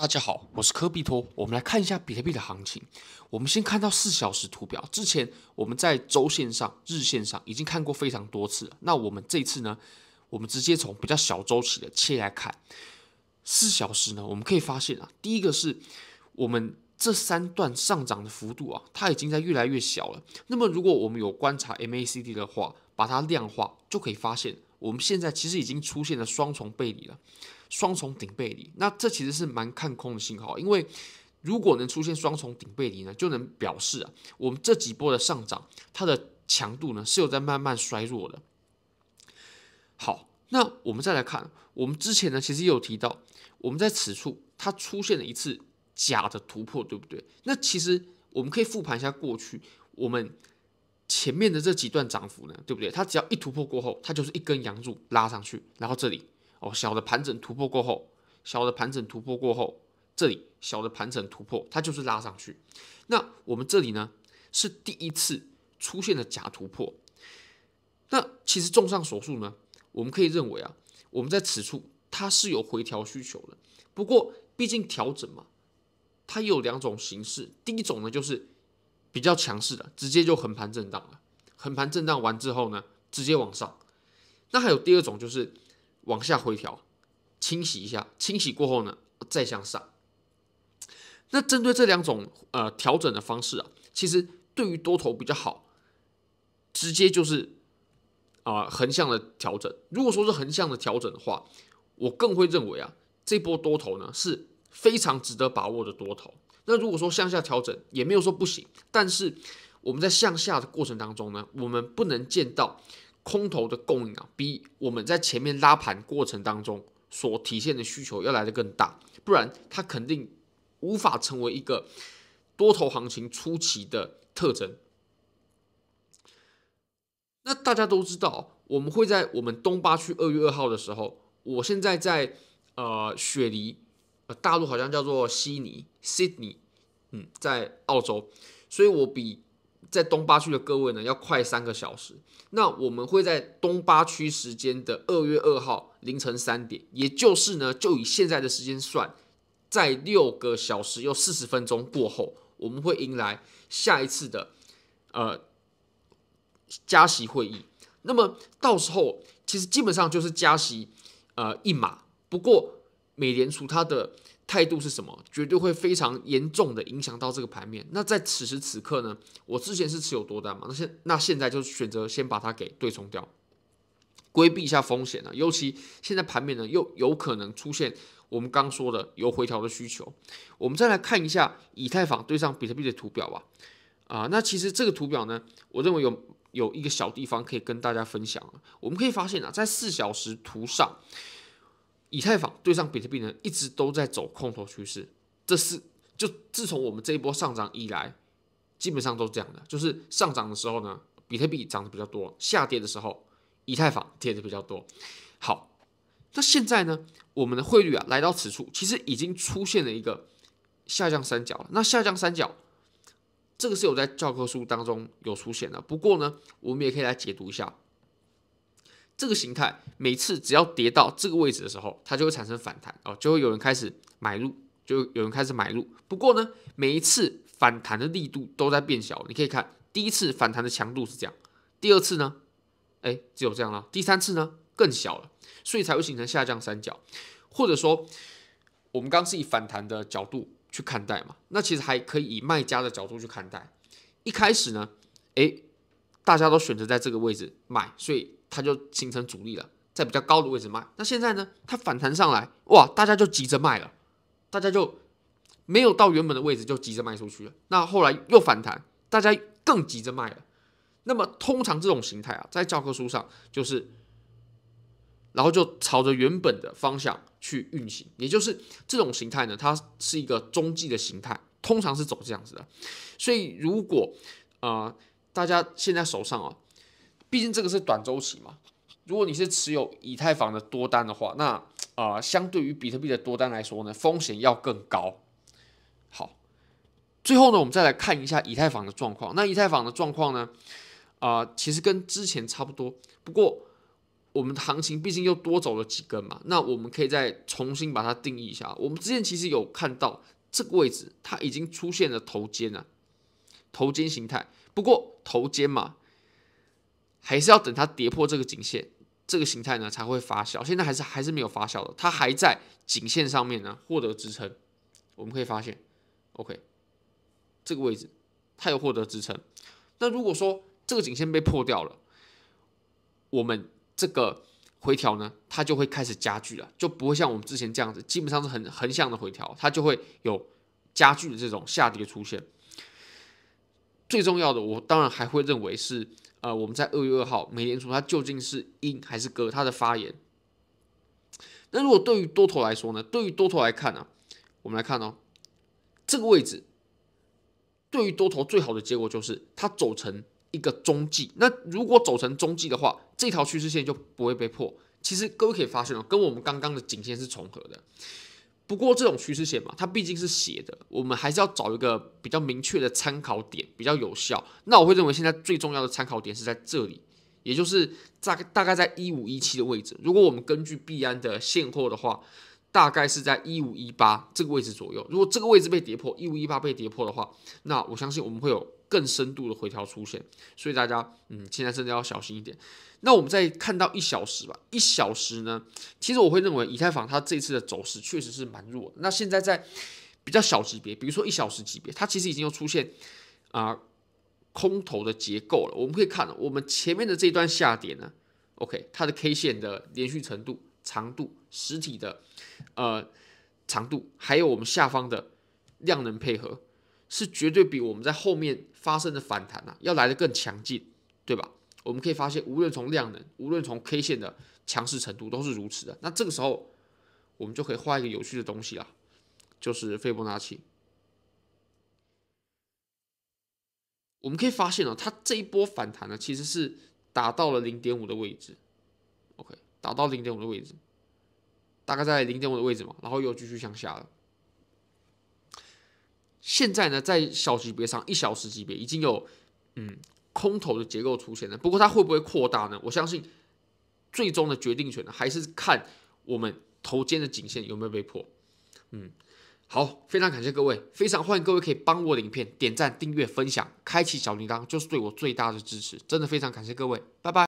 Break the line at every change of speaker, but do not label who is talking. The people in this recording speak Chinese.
大家好，我是科比托。我们来看一下比特币的行情。我们先看到四小时图表。之前我们在周线上、日线上已经看过非常多次了。那我们这次呢，我们直接从比较小周期的切来看。四小时呢，我们可以发现啊，第一个是我们这三段上涨的幅度啊，它已经在越来越小了。那么如果我们有观察 MACD 的话，把它量化，就可以发现我们现在其实已经出现了双重背离了。双重顶背离，那这其实是蛮看空的信号，因为如果能出现双重顶背离呢，就能表示啊，我们这几波的上涨，它的强度呢是有在慢慢衰弱的。好，那我们再来看，我们之前呢其实也有提到，我们在此处它出现了一次假的突破，对不对？那其实我们可以复盘一下过去，我们前面的这几段涨幅呢，对不对？它只要一突破过后，它就是一根阳柱拉上去，然后这里。哦，小的盘整突破过后，小的盘整突破过后，这里小的盘整突破，它就是拉上去。那我们这里呢，是第一次出现了假突破。那其实综上所述呢，我们可以认为啊，我们在此处它是有回调需求的。不过毕竟调整嘛，它有两种形式。第一种呢，就是比较强势的，直接就横盘震荡了。横盘震荡完之后呢，直接往上。那还有第二种就是。往下回调，清洗一下，清洗过后呢，再向上。那针对这两种呃调整的方式啊，其实对于多头比较好，直接就是啊、横向的调整。如果说是横向的调整的话，我更会认为啊，这波多头呢是非常值得把握的多头。那如果说向下调整也没有说不行，但是我们在向下的过程当中呢，我们不能见到。空头的供应啊，比我们在前面拉盘过程当中所体现的需求要来的更大，不然它肯定无法成为一个多头行情初期的特征。那大家都知道，我们会在我们东八区二月二号的时候，我现在在呃雪梨，大陆好像叫做悉尼 （Sydney），嗯，在澳洲，所以我比。在东八区的各位呢，要快三个小时。那我们会在东八区时间的二月二号凌晨三点，也就是呢，就以现在的时间算，在六个小时又四十分钟过后，我们会迎来下一次的呃加息会议。那么到时候其实基本上就是加息呃一码，不过美联储它的。态度是什么？绝对会非常严重的影响到这个盘面。那在此时此刻呢，我之前是持有多单嘛，那现那现在就选择先把它给对冲掉，规避一下风险了。尤其现在盘面呢，又有可能出现我们刚说的有回调的需求。我们再来看一下以太坊对上比特币的图表吧。啊，那其实这个图表呢，我认为有有一个小地方可以跟大家分享。我们可以发现啊，在四小时图上。以太坊对上比特币呢，一直都在走空头趋势。这是就自从我们这一波上涨以来，基本上都是这样的。就是上涨的时候呢，比特币涨得比较多；下跌的时候，以太坊跌得比较多。好，那现在呢，我们的汇率啊来到此处，其实已经出现了一个下降三角。那下降三角，这个是有在教科书当中有出现的。不过呢，我们也可以来解读一下。这个形态每次只要跌到这个位置的时候，它就会产生反弹哦，就会有人开始买入，就有人开始买入。不过呢，每一次反弹的力度都在变小。你可以看第一次反弹的强度是这样，第二次呢，哎，只有这样了。第三次呢，更小了，所以才会形成下降三角。或者说，我们刚刚是以反弹的角度去看待嘛，那其实还可以以卖家的角度去看待。一开始呢，哎，大家都选择在这个位置买，所以。它就形成阻力了，在比较高的位置卖。那现在呢？它反弹上来，哇，大家就急着卖了，大家就没有到原本的位置就急着卖出去了。那后来又反弹，大家更急着卖了。那么通常这种形态啊，在教科书上就是，然后就朝着原本的方向去运行，也就是这种形态呢，它是一个中继的形态，通常是走这样子的。所以如果啊、呃，大家现在手上啊。毕竟这个是短周期嘛，如果你是持有以太坊的多单的话，那啊、呃，相对于比特币的多单来说呢，风险要更高。好，最后呢，我们再来看一下以太坊的状况。那以太坊的状况呢，啊、其实跟之前差不多，不过我们的行情毕竟又多走了几根嘛，那我们可以再重新把它定义一下。我们之前其实有看到这个位置，它已经出现了头肩了，头肩形态。不过头肩嘛，还是要等它跌破这个颈线，这个形态呢才会发酵。现在还是还是没有发酵的，它还在颈线上面呢获得支撑。我们可以发现，OK，这个位置它有获得支撑。那如果说这个颈线被破掉了，我们这个回调呢，它就会开始加剧了，就不会像我们之前这样子，基本上是很横向的回调，它就会有加剧的这种下跌出现。最重要的，我当然还会认为是，呃，我们在二月二号美联储它究竟是鹰还是鸽，它的发言。那如果对于多头来说呢？对于多头来看呢、我们来看哦，这个位置对于多头最好的结果就是它走成。一个中继，那如果走成中继的话，这条趋势线就不会被破。其实各位可以发现哦，跟我们刚刚的颈线是重合的。不过这种趋势线嘛，它毕竟是斜的，我们还是要找一个比较明确的参考点，比较有效。那我会认为现在最重要的参考点是在这里，也就是大概大概在一五一七的位置。如果我们根据币安的现货的话，大概是在一五一八这个位置左右。如果这个位置被跌破，一五一八被跌破的话，那我相信我们会有。更深度的回调出现，所以大家嗯，现在真的要小心一点。那我们再看到一小时吧，一小时呢，其实我会认为以太坊它这次的走势确实是蛮弱。那现在在比较小级别，比如说一小时级别，它其实已经又出现啊、空头的结构了。我们可以看，我们前面的这一段下跌呢，OK，它的 K 线的连续程度、长度、实体的呃长度，还有我们下方的量能配合。是绝对比我们在后面发生的反弹啊要来的更强劲，对吧？我们可以发现，无论从量能，无论从 K 线的强势程度，都是如此的。那这个时候，我们就可以画一个有趣的东西了，就是斐波那契。我们可以发现哦，它这一波反弹呢，其实是达到了零点五的位置。OK，达到零点五的位置，大概在零点五的位置嘛，然后又继续向下了。现在呢，在小级别上，一小时级别已经有嗯空头的结构出现了。不过它会不会扩大呢？我相信最终的决定权呢，还是看我们头肩的颈线有没有被破。嗯，好，非常感谢各位，非常欢迎各位可以帮我的影片点赞、订阅、分享、开启小铃铛，就是对我最大的支持。真的非常感谢各位，拜拜。